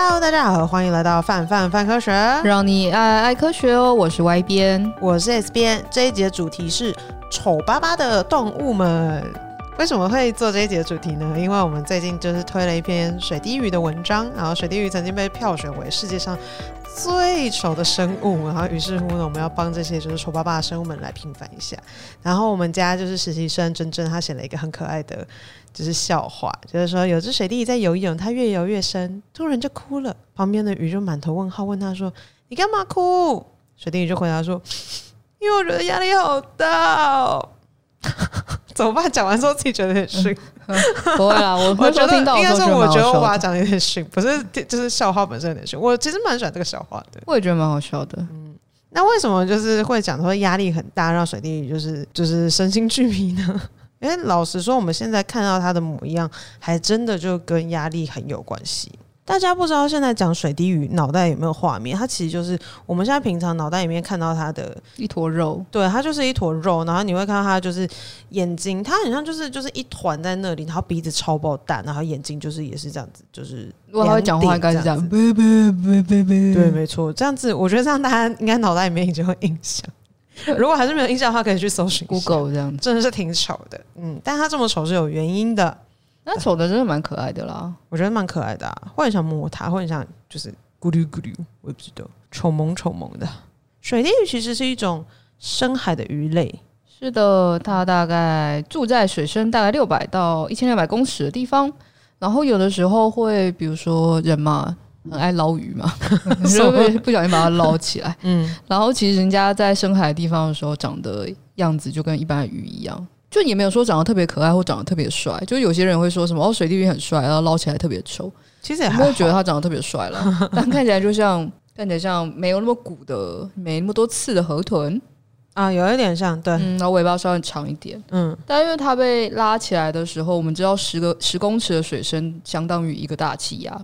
Hello，大家好，欢迎来到范范范科学，让你爱爱科学哦。我是 Y 编，我是 S 编。这一集的主题是丑巴巴的动物们。为什么会做这一集的主题呢？因为我们最近就是推了一篇水滴鱼的文章，然后水滴鱼曾经被票选为世界上最丑的生物，然后于是乎呢，我们要帮这些就是丑巴巴的生物们来平反一下。然后我们家就是实习生珍珍，她写了一个很可爱的，就是笑话，就是说有只水滴鱼在游泳，它越游越深，突然就哭了，旁边的鱼就满头问号，问他说：“你干嘛哭？”水滴鱼就回答说：“ 因为我觉得压力好大。”怎么办？讲完之后自己觉得有点逊，不会啦，我我觉得应该是我觉得我把它讲的有点逊，不是就是笑话本身有点逊。我其实蛮喜欢这个笑话的，我也觉得蛮好笑的。嗯，那为什么就是会讲说压力很大，让水滴鱼就是就是身心俱疲呢？因为老实说，我们现在看到他的模样，还真的就跟压力很有关系。大家不知道现在讲水滴鱼脑袋有没有画面？它其实就是我们现在平常脑袋里面看到它的一坨肉，对，它就是一坨肉。然后你会看到它就是眼睛，它很像就是就是一团在那里，然后鼻子超爆大，然后眼睛就是也是这样子，就是如果它会讲话应该是这样，对，没错，这样子我觉得这样大家应该脑袋里面已经有印象。如果还是没有印象的话，可以去搜寻 Google 这样子，真的是挺丑的，嗯，但它这么丑是有原因的。那丑的真的蛮可爱的啦，我觉得蛮可爱的啊，会很想摸它，会很想就是咕噜咕噜，我也不知道，丑萌丑萌的。水滴鱼其实是一种深海的鱼类，是的，它大概住在水深大概六百到一千两百公尺的地方，然后有的时候会，比如说人嘛，很爱捞鱼嘛，就会不小心把它捞起来，嗯，然后其实人家在深海的地方的时候，长的样子就跟一般的鱼一样。就也没有说长得特别可爱或长得特别帅，就有些人会说什么哦，水滴鱼很帅，然后捞起来特别丑。其实也还没有觉得他长得特别帅了，但看起来就像看起来像没有那么鼓的、没那么多刺的河豚啊，有一点像对，嗯，然后尾巴稍微长一点，嗯。但因为它被拉起来的时候，我们知道十个十公尺的水深相当于一个大气压，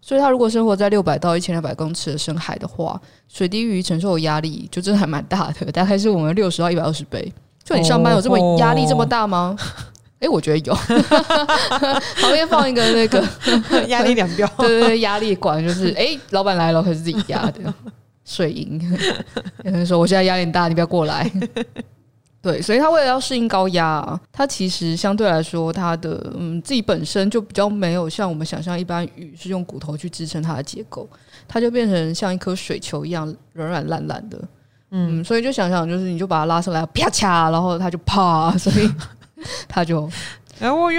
所以它如果生活在六百到一千两百公尺的深海的话，水滴鱼承受的压力就真的还蛮大的，大概是我们六十到一百二十倍。就你上班有这么压力这么大吗？哎、oh, oh. 欸，我觉得有。旁边放一个那个 压力量表，对对对，压力管就是，哎、欸，老板来了，可是自己压的。水银有人说我现在压力很大，你不要过来。对，所以他为了要适应高压，他其实相对来说，他的嗯自己本身就比较没有像我们想象一般鱼是用骨头去支撑它的结构，它就变成像一颗水球一样软软烂烂的。嗯，所以就想想，就是你就把它拉上来，啪嚓，然后它就啪，所以 它就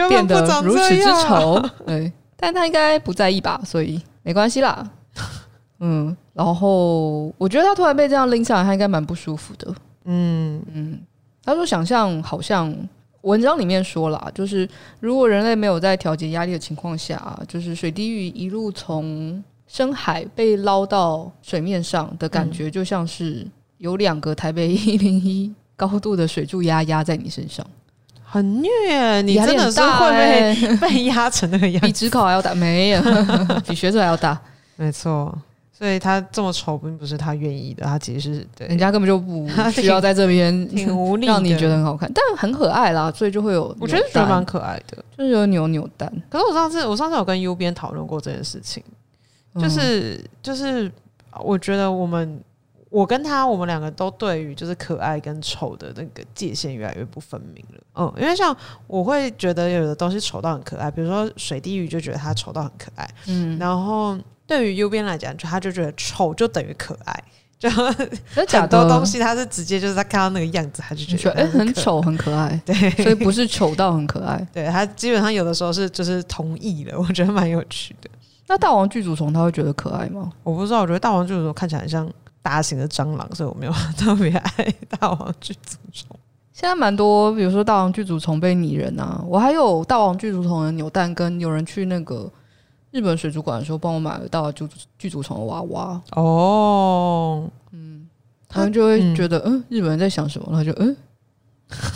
变得如此之丑。对，但他应该不在意吧，所以没关系啦。嗯，然后我觉得他突然被这样拎上来，他应该蛮不舒服的。嗯嗯，他说想象好像文章里面说了，就是如果人类没有在调节压力的情况下，就是水滴鱼一路从深海被捞到水面上的感觉，就像是。有两个台北一零一 高度的水柱压压在你身上，很虐，你真的是会被 被压成那个样子，比指考还要大，没有，比学者还要大，没错。所以他这么丑，并不是他愿意的，他其实是对。人家根本就不需要在这边，挺无力，让你觉得很好看，但很可爱啦，所以就会有，我觉得觉得蛮可爱的，就是有扭扭蛋。可是我上次我上次有跟 U 编讨论过这件事情，就是就是我觉得我们。我跟他，我们两个都对于就是可爱跟丑的那个界限越来越不分明了。嗯，因为像我会觉得有的东西丑到很可爱，比如说水滴鱼就觉得它丑到很可爱。嗯，然后对于 U 边来讲，就他就觉得丑就等于可爱，就很多东西他是直接就是他看到那个样子，他就觉得哎很丑很可爱。对，所以不是丑到很可爱。对，他基本上有的时候是就是同意了，我觉得蛮有趣的。那大王巨足虫他会觉得可爱吗？我不知道，我觉得大王巨足虫看起来很像。大型的蟑螂，所以我没有 特别爱大王巨足虫。现在蛮多，比如说大王巨足虫被拟人啊，我还有大王巨足虫的扭蛋，跟有人去那个日本水族馆的时候帮我买了大王巨巨足虫的娃娃。哦，嗯，他们就会觉得，嗯，嗯，日本人在想什么？然后就，嗯，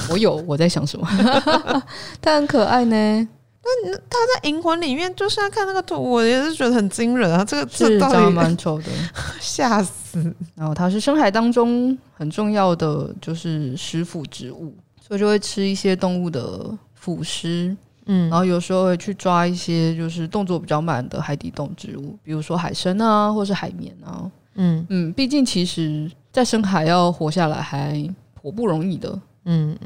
我有我在想什么？但很可爱呢。那他在银魂里面，就现在看那个图，我也是觉得很惊人啊！这个这长得蛮丑的，吓死。然后它是深海当中很重要的，就是食腐植物，所以就会吃一些动物的腐尸。嗯，然后有时候会去抓一些就是动作比较慢的海底动植物，比如说海参啊，或是海绵啊。嗯嗯，毕竟其实在深海要活下来还颇不容易的。嗯，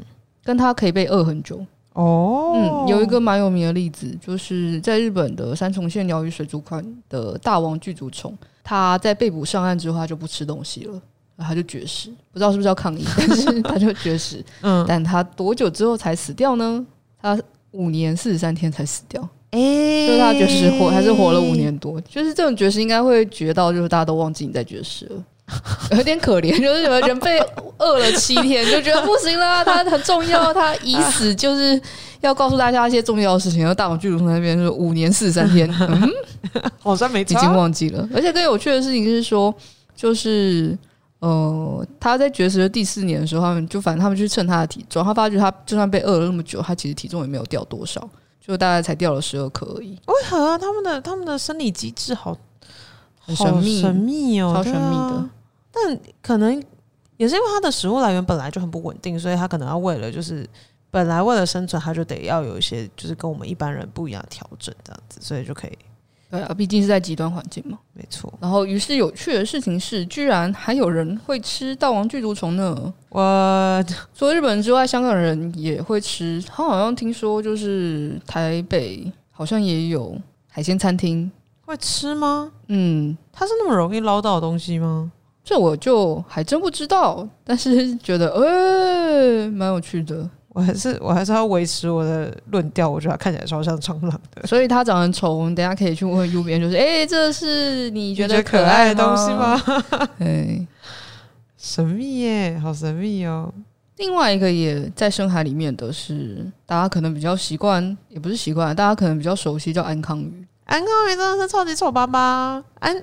跟它可以被饿很久。哦，嗯，有一个蛮有名的例子，就是在日本的三重县鸟语水族馆的大王巨足虫，它在被捕上岸之后，它就不吃东西了，它就绝食，不知道是不是要抗议，但是它就绝食。嗯，但它多久之后才死掉呢？它五年四十三天才死掉。哎、欸，所以它绝食活还是活了五年多，就是这种绝食应该会绝到，就是大家都忘记你在绝食了。有点可怜，就是有人被饿了七天，就觉得不行了，他很重要，他已死，就是要告诉大家一些重要的事情。然后大王巨足虫那边说五年四十三天，嗯，好像没已经忘记了。而且更有趣的事情是说，就是呃，他在绝食的第四年的时候，他们就反正他们去称他的体重，他发觉他就算被饿了那么久，他其实体重也没有掉多少，就大概才掉了十二克而已。为何啊？他们的他们的生理机制好。很神秘，神秘哦，超神秘的。啊、但可能也是因为它的食物来源本来就很不稳定，所以它可能要为了就是本来为了生存，它就得要有一些就是跟我们一般人不一样的调整，这样子，所以就可以。对啊，毕竟是在极端环境嘛，没错。然后，于是有趣的事情是，居然还有人会吃大王巨足虫呢。我除了日本人之外，香港人也会吃。他好像听说，就是台北好像也有海鲜餐厅。会吃吗？嗯，它是那么容易捞到的东西吗？这我就还真不知道，但是觉得呃，蛮有趣的。我还是我还是要维持我的论调，我觉得它看起来超像蟑螂的。所以它长得丑，我们等下可以去问问右边，就是诶，这是你觉得可爱的东西吗？哎，神秘耶，好神秘哦。另外一个也在深海里面的是，大家可能比较习惯，也不是习惯，大家可能比较熟悉，叫安康鱼。安康鱼真的是超级丑巴巴，安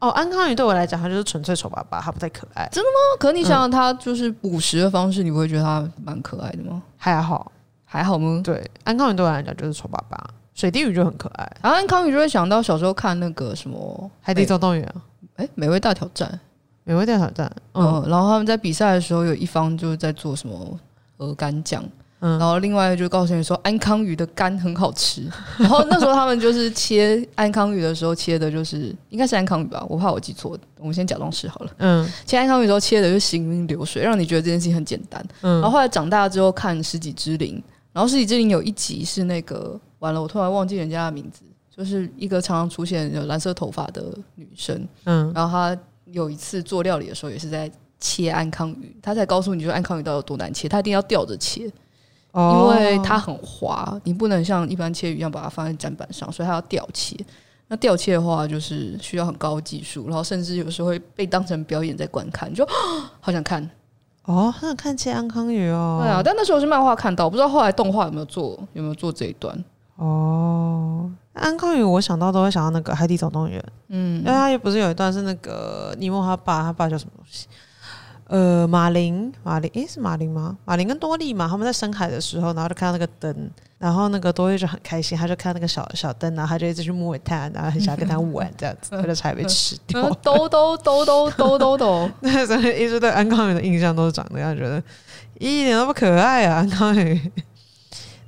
哦，安康鱼对我来讲，它就是纯粹丑巴巴，它不太可爱。真的吗？可是你想想，它就是捕食的方式，你不会觉得它蛮可爱的吗？还好，还好吗？对，安康鱼对我来讲就是丑巴巴，水滴鱼就很可爱。然后安康鱼就会想到小时候看那个什么《海底总动员》啊，哎，美味大挑战，美味大挑战，嗯，然后他们在比赛的时候，有一方就是在做什么鹅肝酱。然后另外就告诉你说，安康鱼的肝很好吃。然后那时候他们就是切安康鱼的时候，切的就是应该是安康鱼吧，我怕我记错，我们先假装是好了。嗯，切安康鱼的时候切的就行云流水，让你觉得这件事情很简单。嗯，然后后来长大之后看《十几之灵》，然后《十几之灵》有一集是那个完了，我突然忘记人家的名字，就是一个常常出现有蓝色头发的女生。嗯，然后她有一次做料理的时候也是在切安康鱼，她才告诉你，就是安康鱼到底有多难切，她一定要吊着切。因为它很滑，你不能像一般切鱼一样把它放在砧板上，所以它要吊切。那吊切的话，就是需要很高技术，然后甚至有时候会被当成表演在观看，就 好想看哦，好想看切安康鱼哦。对啊，但那时候是漫画看到，不知道后来动画有没有做，有没有做这一段哦。安康鱼，我想到都会想到那个《海底总动员》，嗯，因为它也不是有一段是那个尼莫他爸，他爸叫什么东西？呃，马林，马林，诶，是马林吗？马林跟多莉嘛，他们在深海的时候，然后就看到那个灯，然后那个多莉就很开心，他就看到那个小小灯，然后他就一直去摸它，然后很想跟它玩这样子，他就差点被吃掉。兜兜兜兜兜兜兜，那所以一直对安康鱼的印象都是长那样，觉得一点都不可爱啊，安康鱼。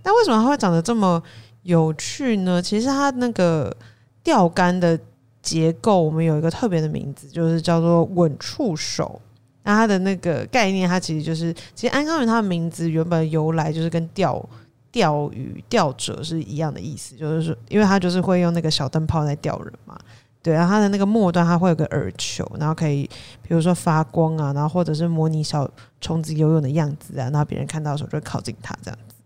那为什么它会长得这么有趣呢？其实它那个钓竿的结构，我们有一个特别的名字，就是叫做稳触手。那它的那个概念，它其实就是，其实安康鱼它的名字原本由来就是跟钓钓鱼钓者是一样的意思，就是说，因为它就是会用那个小灯泡在钓人嘛，对，然后它的那个末端它会有个饵球，然后可以比如说发光啊，然后或者是模拟小虫子游泳的样子啊，然后别人看到的时候就会靠近它这样子。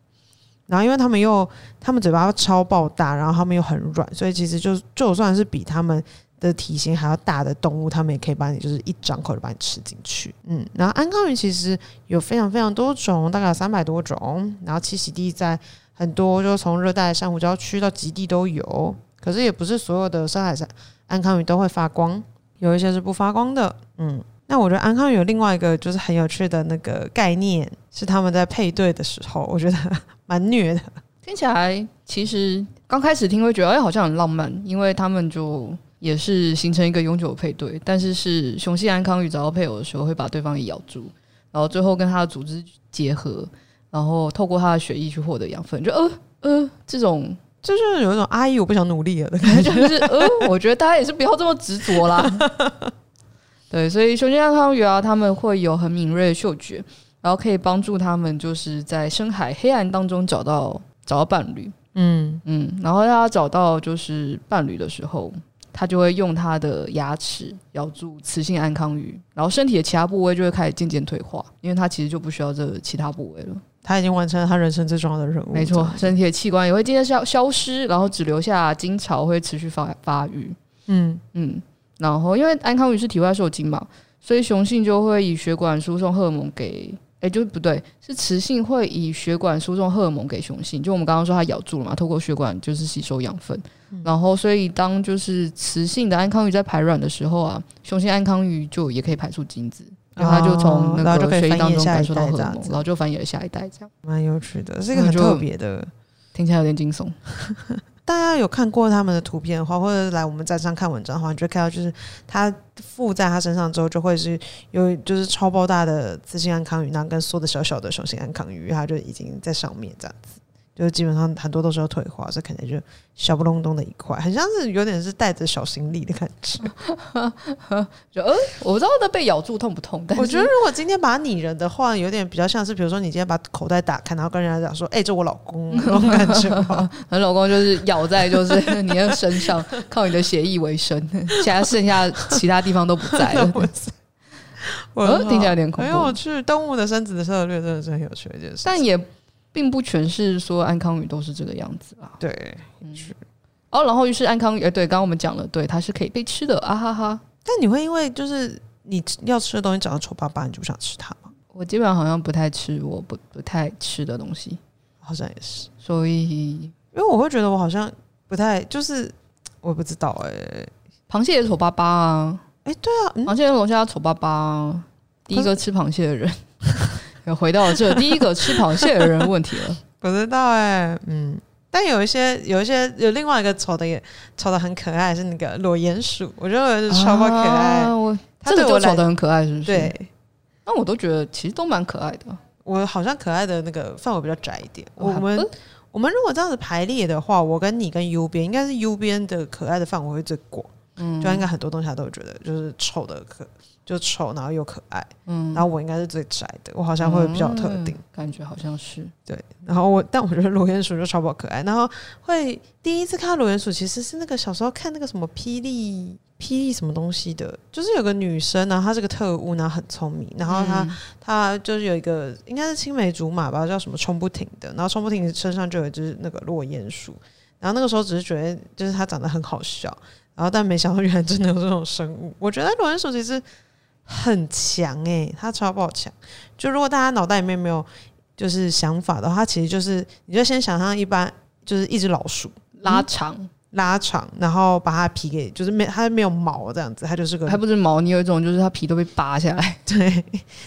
然后因为他们又他们嘴巴超爆大，然后他们又很软，所以其实就就算是比他们。的体型还要大的动物，它们也可以把你就是一张口就把你吃进去。嗯，然后安康鱼其实有非常非常多种，大概有三百多种。然后栖息地在很多，就从热带珊瑚礁区到极地都有。可是也不是所有的深海山安康鱼都会发光，有一些是不发光的。嗯，那我觉得安康鱼有另外一个就是很有趣的那个概念，是他们在配对的时候，我觉得蛮虐的。听起来其实刚开始听会觉得哎，好像很浪漫，因为他们就。也是形成一个永久配对，但是是雄性安康鱼找到配偶的时候，会把对方给咬住，然后最后跟它的组织结合，然后透过它的血液去获得养分。就呃呃，这种就是有一种阿姨我不想努力了的感觉，就是呃，我觉得大家也是不要这么执着啦。对，所以雄性安康鱼啊，他们会有很敏锐的嗅觉，然后可以帮助他们就是在深海黑暗当中找到找到伴侣。嗯嗯，然后他找到就是伴侣的时候，他就会用他的牙齿咬住雌性安康鱼，然后身体的其他部位就会开始渐渐退化，因为他其实就不需要这其他部位了。他已经完成了他人生最重要的任务。没错，身体的器官也会渐渐消消失，然后只留下精巢会持续发发育。嗯嗯。然后，因为安康鱼是体外受精嘛，所以雄性就会以血管输送荷尔蒙给，哎，就是不对，是雌性会以血管输送荷尔蒙给雄性。就我们刚刚说它咬住了嘛，透过血管就是吸收养分。嗯、然后，所以当就是雌性的安康鱼在排卵的时候啊，雄性安康鱼就也可以排出精子，然后它就从那个血液当中感受到荷尔蒙，然后就繁衍了下一代，这样蛮有趣的，是一个很特别的，听起来有点惊悚。大家有看过他们的图片的话，或者来我们站上看文章的话，你就看到就是他附在他身上之后，就会是有就是超爆大的雌性安康鱼，然后跟缩的小小的雄性安康鱼，它就已经在上面这样子。就基本上很多都是要退化，这肯定就小不隆咚的一块，很像是有点是带着小行李的感觉。就呃，我不知道它被咬住痛不痛，但是我觉得如果今天把它拟人的话，有点比较像是，比如说你今天把口袋打开，然后跟人家讲说：“哎、欸，这我老公。” 那种感觉。你 老公就是咬在就是你的身上，靠你的血液为生，现在剩下其他地方都不在了。我听起来有点恐怖。很有趣，动物的生殖的策略真的是很有趣的一件事，但也。并不全是说安康鱼都是这个样子啊。对，嗯，是。哦，然后于是安康鱼，欸、对，刚刚我们讲了，对，它是可以被吃的啊哈哈。但你会因为就是你要吃的东西长得丑巴巴，你就不想吃它吗？我基本上好像不太吃我不不太吃的东西，好像也是。所以，因为我会觉得我好像不太，就是我不知道哎、欸，螃蟹也丑巴巴啊。哎、欸，对啊，螃蟹跟龙虾丑巴巴、啊。第一个吃螃蟹的人。回到了这第一个吃螃蟹的人问题了，不知道哎、欸，嗯，但有一些有一些有另外一个丑的也丑的很可爱，是那个裸鼹鼠，我觉得是超级可爱，啊、我这个就丑的很可爱，是不是？对，那我都觉得其实都蛮可爱的，我好像可爱的那个范围比较窄一点。我们我们如果这样子排列的话，我跟你跟 U 边应该是 U 边的可爱的范围会最广，嗯，就应该很多东西他都会觉得就是丑的可。就丑，然后又可爱，嗯，然后我应该是最宅的，我好像会比较特定，嗯、感觉好像是对。然后我，但我觉得裸鼹鼠就超爆可爱。然后会第一次看到裸鼹鼠，其实是那个小时候看那个什么霹雳霹雳什么东西的，就是有个女生，然后她是个特务，然后很聪明，然后她、嗯、她就是有一个应该是青梅竹马吧，叫什么冲不停的，然后冲不停身上就有一只那个落鼹鼠，然后那个时候只是觉得就是她长得很好笑，然后但没想到原来真的有这种生物。我觉得裸鼹鼠其实。很强诶、欸，他超好强！就如果大家脑袋里面没有就是想法的话，它其实就是你就先想象一般就是一只老鼠拉长。拉长，然后把它皮给，就是没它没有毛这样子，它就是个，还不是毛，你有一种就是它皮都被扒下来，对，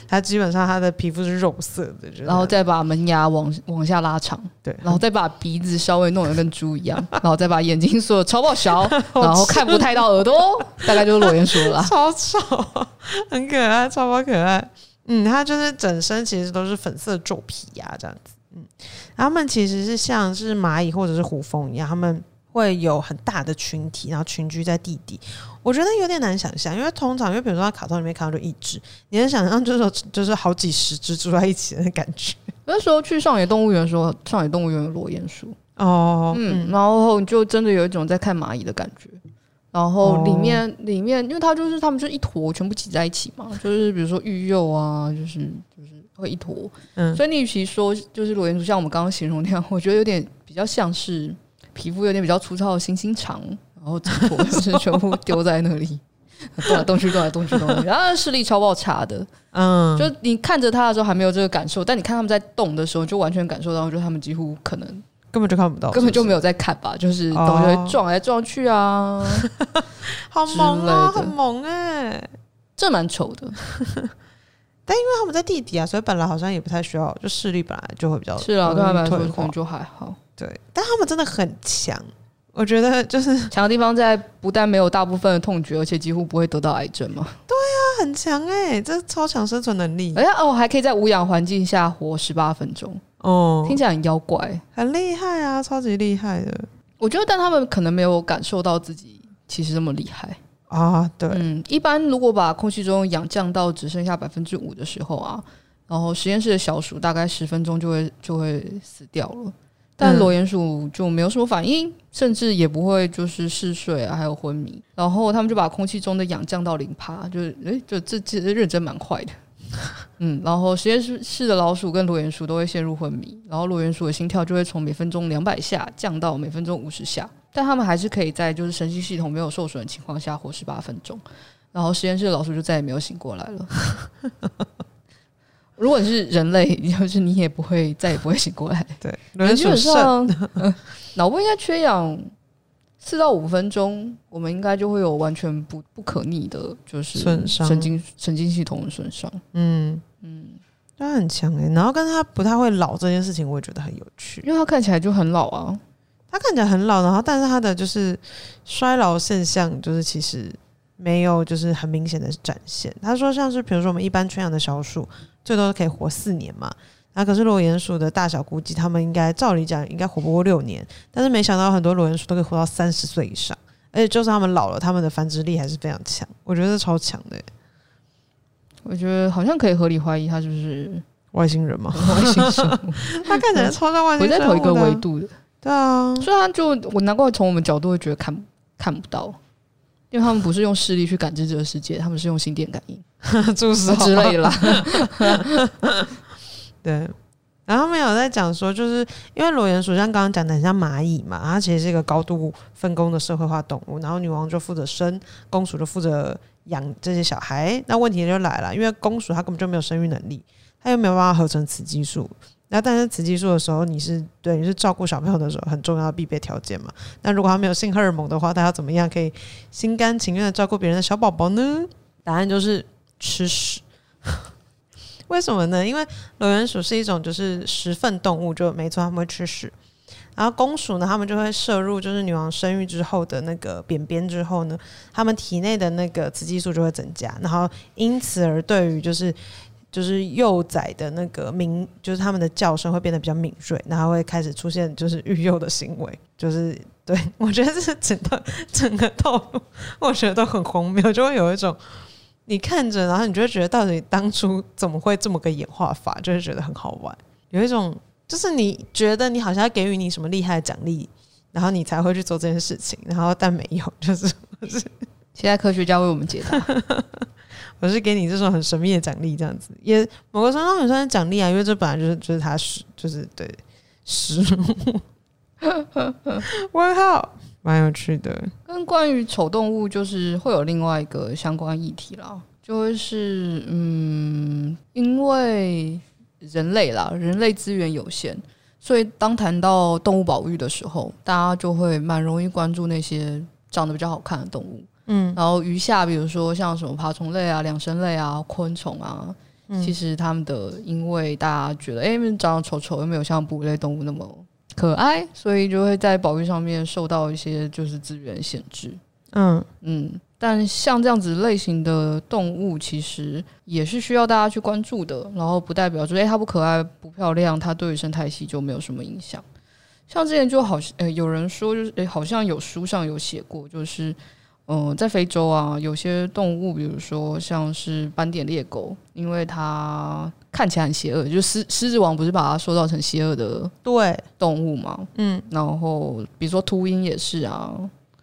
它基本上它的皮肤是肉色的，然后再把门牙往往下拉长，对，然后再把鼻子稍微弄得跟猪一样，然后再把眼睛缩的超爆小，然后看不太到耳朵，大概就是裸鼹鼠了，超丑，很可爱，超爆可爱，嗯，它就是整身其实都是粉色皱皮呀、啊，这样子，嗯，它们其实是像是蚂蚁或者是胡蜂一样，它们。会有很大的群体，然后群居在地底。我觉得有点难想象，因为通常，因为比如说在卡通里面看到就一只，你能想象就是就是好几十只住在一起的感觉。那时候去上野动物园的时候，上野动物园有裸鼹鼠哦，嗯，然后就真的有一种在看蚂蚁的感觉。然后里面、哦、里面，因为它就是它们就一坨全部挤在一起嘛，就是比如说育幼啊，就是就是会一坨。嗯，所以你与其说就是裸鼹鼠，像我们刚刚形容那样，我觉得有点比较像是。皮肤有点比较粗糙的星星长，然后整坨就是全部丢在那里，动来动去，动来动去，动来动去，然后视力超爆差的。嗯，就你看着他的时候还没有这个感受，但你看他们在动的时候，就完全感受到，就他们几乎可能根本就看不到，根本就没有在看吧，就是都会撞来撞去啊，好萌啊，很萌哎、欸，这蛮丑的。但因为他们在地底啊，所以本来好像也不太需要，就视力本来就会比较是啊，对他们来说可能就还好。对，但他们真的很强，我觉得就是强的地方在不但没有大部分的痛觉，而且几乎不会得到癌症嘛。对啊，很强哎、欸，这超强生存能力。哎呀哦，还可以在无氧环境下活十八分钟哦，听起来很妖怪，很厉害啊，超级厉害的。我觉得，但他们可能没有感受到自己其实这么厉害啊。对，嗯，一般如果把空气中氧降到只剩下百分之五的时候啊，然后实验室的小鼠大概十分钟就会就会死掉了。但裸鼹鼠就没有什么反应，嗯、甚至也不会就是嗜睡啊，还有昏迷。然后他们就把空气中的氧降到零趴，就是诶，就这这认真蛮快的。嗯，然后实验室室的老鼠跟裸鼹鼠都会陷入昏迷，然后裸鼹鼠的心跳就会从每分钟两百下降到每分钟五十下，但他们还是可以在就是神经系统没有受损的情况下活十八分钟。然后实验室的老鼠就再也没有醒过来了。如果你是人类，就是你也不会再也不会醒过来。对，人基本上 脑部应该缺氧四到五分钟，我们应该就会有完全不不可逆的，就是损伤。神经神经系统的损伤。嗯。嗯，他很强哎，然后跟他不太会老这件事情，我也觉得很有趣，因为他看起来就很老啊，他看起来很老，然后但是他的就是衰老现象，就是其实没有就是很明显的展现。他说像是比如说我们一般圈养的小鼠。最多可以活四年嘛？那可是裸鼹鼠的大小估计，他们应该照理讲应该活不过六年，但是没想到很多裸鼹鼠都可以活到三十岁以上，而且就算他们老了，他们的繁殖力还是非常强，我觉得超强的。我觉得好像可以合理怀疑他是不是外星人嘛？外星生物，他看起来超像外星人，在同一个维度的。对啊，所以他就我难怪从我们角度会觉得看看不到。因为他们不是用视力去感知这个世界，他们是用心电感应，就是之类的啦。对，然后他们有在讲说，就是因为裸鼹鼠像刚刚讲的很像蚂蚁嘛，它其实是一个高度分工的社会化动物，然后女王就负责生，公鼠就负责养这些小孩。那问题就来了，因为公鼠它根本就没有生育能力，它又没有办法合成雌激素。那但是雌激素的时候，你是对你是照顾小朋友的时候很重要的必备条件嘛？那如果他没有性荷尔蒙的话，他要怎么样可以心甘情愿的照顾别人的小宝宝呢？答案就是吃屎。为什么呢？因为裸鼹鼠是一种就是食粪动物，就没错，他们会吃屎。然后公鼠呢，他们就会摄入就是女王生育之后的那个便便之后呢，他们体内的那个雌激素就会增加，然后因此而对于就是。就是幼崽的那个鸣，就是他们的叫声会变得比较敏锐，然后会开始出现就是育幼的行为。就是对我觉得这是整个整个套路，我觉得都很荒谬，就会有一种你看着，然后你就会觉得到底当初怎么会这么个演化法，就会觉得很好玩。有一种就是你觉得你好像要给予你什么厉害的奖励，然后你才会去做这件事情，然后但没有，就是是现在科学家为我们解答。我是给你这种很神秘的奖励，这样子也某个程度上也算是奖励啊，因为这本来就是就是他是就是对食物，问号 蛮有趣的。跟关于丑动物，就是会有另外一个相关议题啦，就会是嗯，因为人类啦，人类资源有限，所以当谈到动物保育的时候，大家就会蛮容易关注那些长得比较好看的动物。嗯，然后余下比如说像什么爬虫类啊、两生类啊、昆虫啊，嗯、其实他们的因为大家觉得哎，长得丑丑又没有像哺乳类动物那么可爱，所以就会在保育上面受到一些就是资源限制。嗯嗯，但像这样子类型的动物，其实也是需要大家去关注的。然后不代表说哎，它不可爱、不漂亮，它对于生态系就没有什么影响。像之前就好有人说就是哎，好像有书上有写过，就是。嗯，在非洲啊，有些动物，比如说像是斑点猎狗，因为它看起来很邪恶，就狮狮子王不是把它塑造成邪恶的对动物嘛？嗯，然后比如说秃鹰也是啊，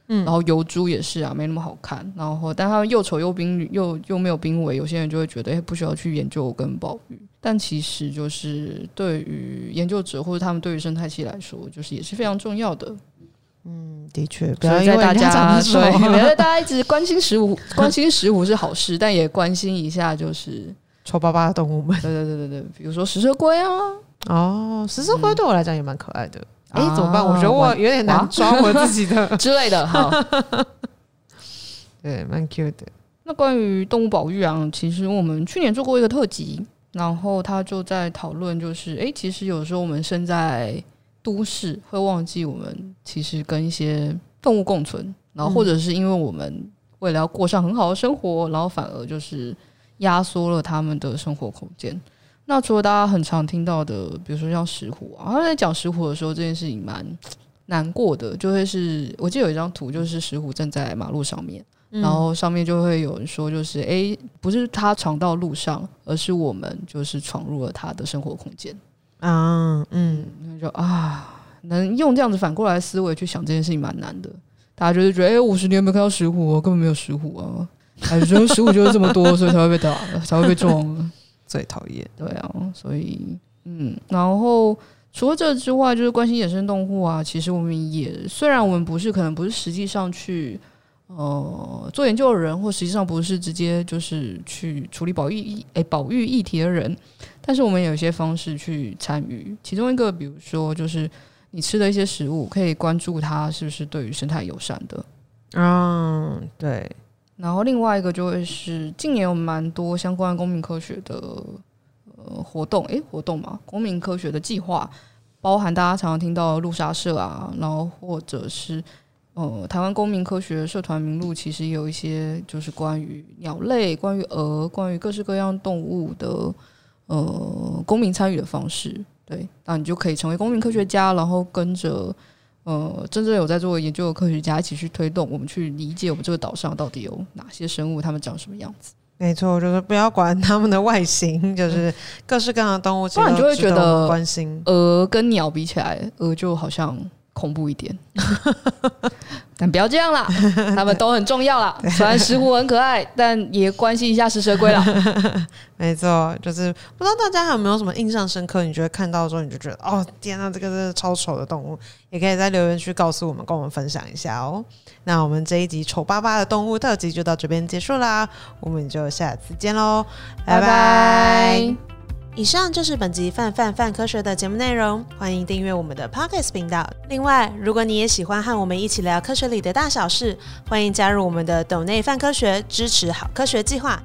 嗯，然后疣猪也是啊，没那么好看。然后，但它又丑又濒又又没有濒危，有些人就会觉得，哎，不需要去研究跟保育。但其实就是对于研究者或者他们对于生态系来说，就是也是非常重要的。嗯，的确，不要在大家对，不要在大家一直关心食物，关心食物是好事，但也关心一下就是丑巴巴的动物们。对对对对对，比如说食蛇龟啊，哦，食蛇龟对我来讲也蛮可爱的。哎、嗯，怎么办？我觉得我有点难抓我自己的 之类的。好，对，蛮 cute 的。那关于动物保育啊，其实我们去年做过一个特辑，然后他就在讨论，就是哎，其实有时候我们身在。都市会忘记我们其实跟一些动物共存，然后或者是因为我们为了要过上很好的生活，然后反而就是压缩了他们的生活空间。那除了大家很常听到的，比如说像石虎啊，他在讲石虎的时候，这件事情蛮难过的，就会是我记得有一张图，就是石虎站在马路上面。然后上面就会有人说，就是哎，不是他闯到路上，而是我们就是闯入了他的生活空间啊。嗯，就啊，能用这样子反过来思维去想这件事情蛮难的。大家就是觉得，哎，五十年没看到石虎哦，根本没有石虎啊，还是石虎就是这么多，所以才会被打，才会被撞，最讨厌。对啊，所以嗯，然后除了这之外，就是关心野生动物啊。其实我们也虽然我们不是，可能不是实际上去。呃，做研究的人，或实际上不是直接就是去处理保育议诶保育议题的人，但是我们有一些方式去参与。其中一个，比如说，就是你吃的一些食物，可以关注它是不是对于生态友善的。嗯，对。然后另外一个就会是近年有蛮多相关公民科学的呃活动，诶，活动嘛，公民科学的计划，包含大家常常听到的路杀社啊，然后或者是。呃，台湾公民科学社团名录其实有一些就是关于鸟类、关于鹅、关于各式各样动物的呃公民参与的方式。对，那你就可以成为公民科学家，然后跟着呃真正有在做研究的科学家一起去推动，我们去理解我们这个岛上到底有哪些生物，它们长什么样子。没错，就是不要管它们的外形，就是各式各样的动物，不然你就会觉得关心鹅跟鸟比起来，鹅就好像。恐怖一点，但不要这样啦，他们都很重要啦。虽然石虎很可爱，但也关心一下食蛇龟啦。没错，就是不知道大家还有没有什么印象深刻？你觉得看到之后你就觉得哦，天啊，这个是超丑的动物，也可以在留言区告诉我们，跟我们分享一下哦。那我们这一集丑巴巴的动物特辑就到这边结束啦，我们就下次见喽，拜拜。以上就是本集范范范科学的节目内容，欢迎订阅我们的 pocket 频道。另外，如果你也喜欢和我们一起聊科学里的大小事，欢迎加入我们的斗内范科学支持好科学计划。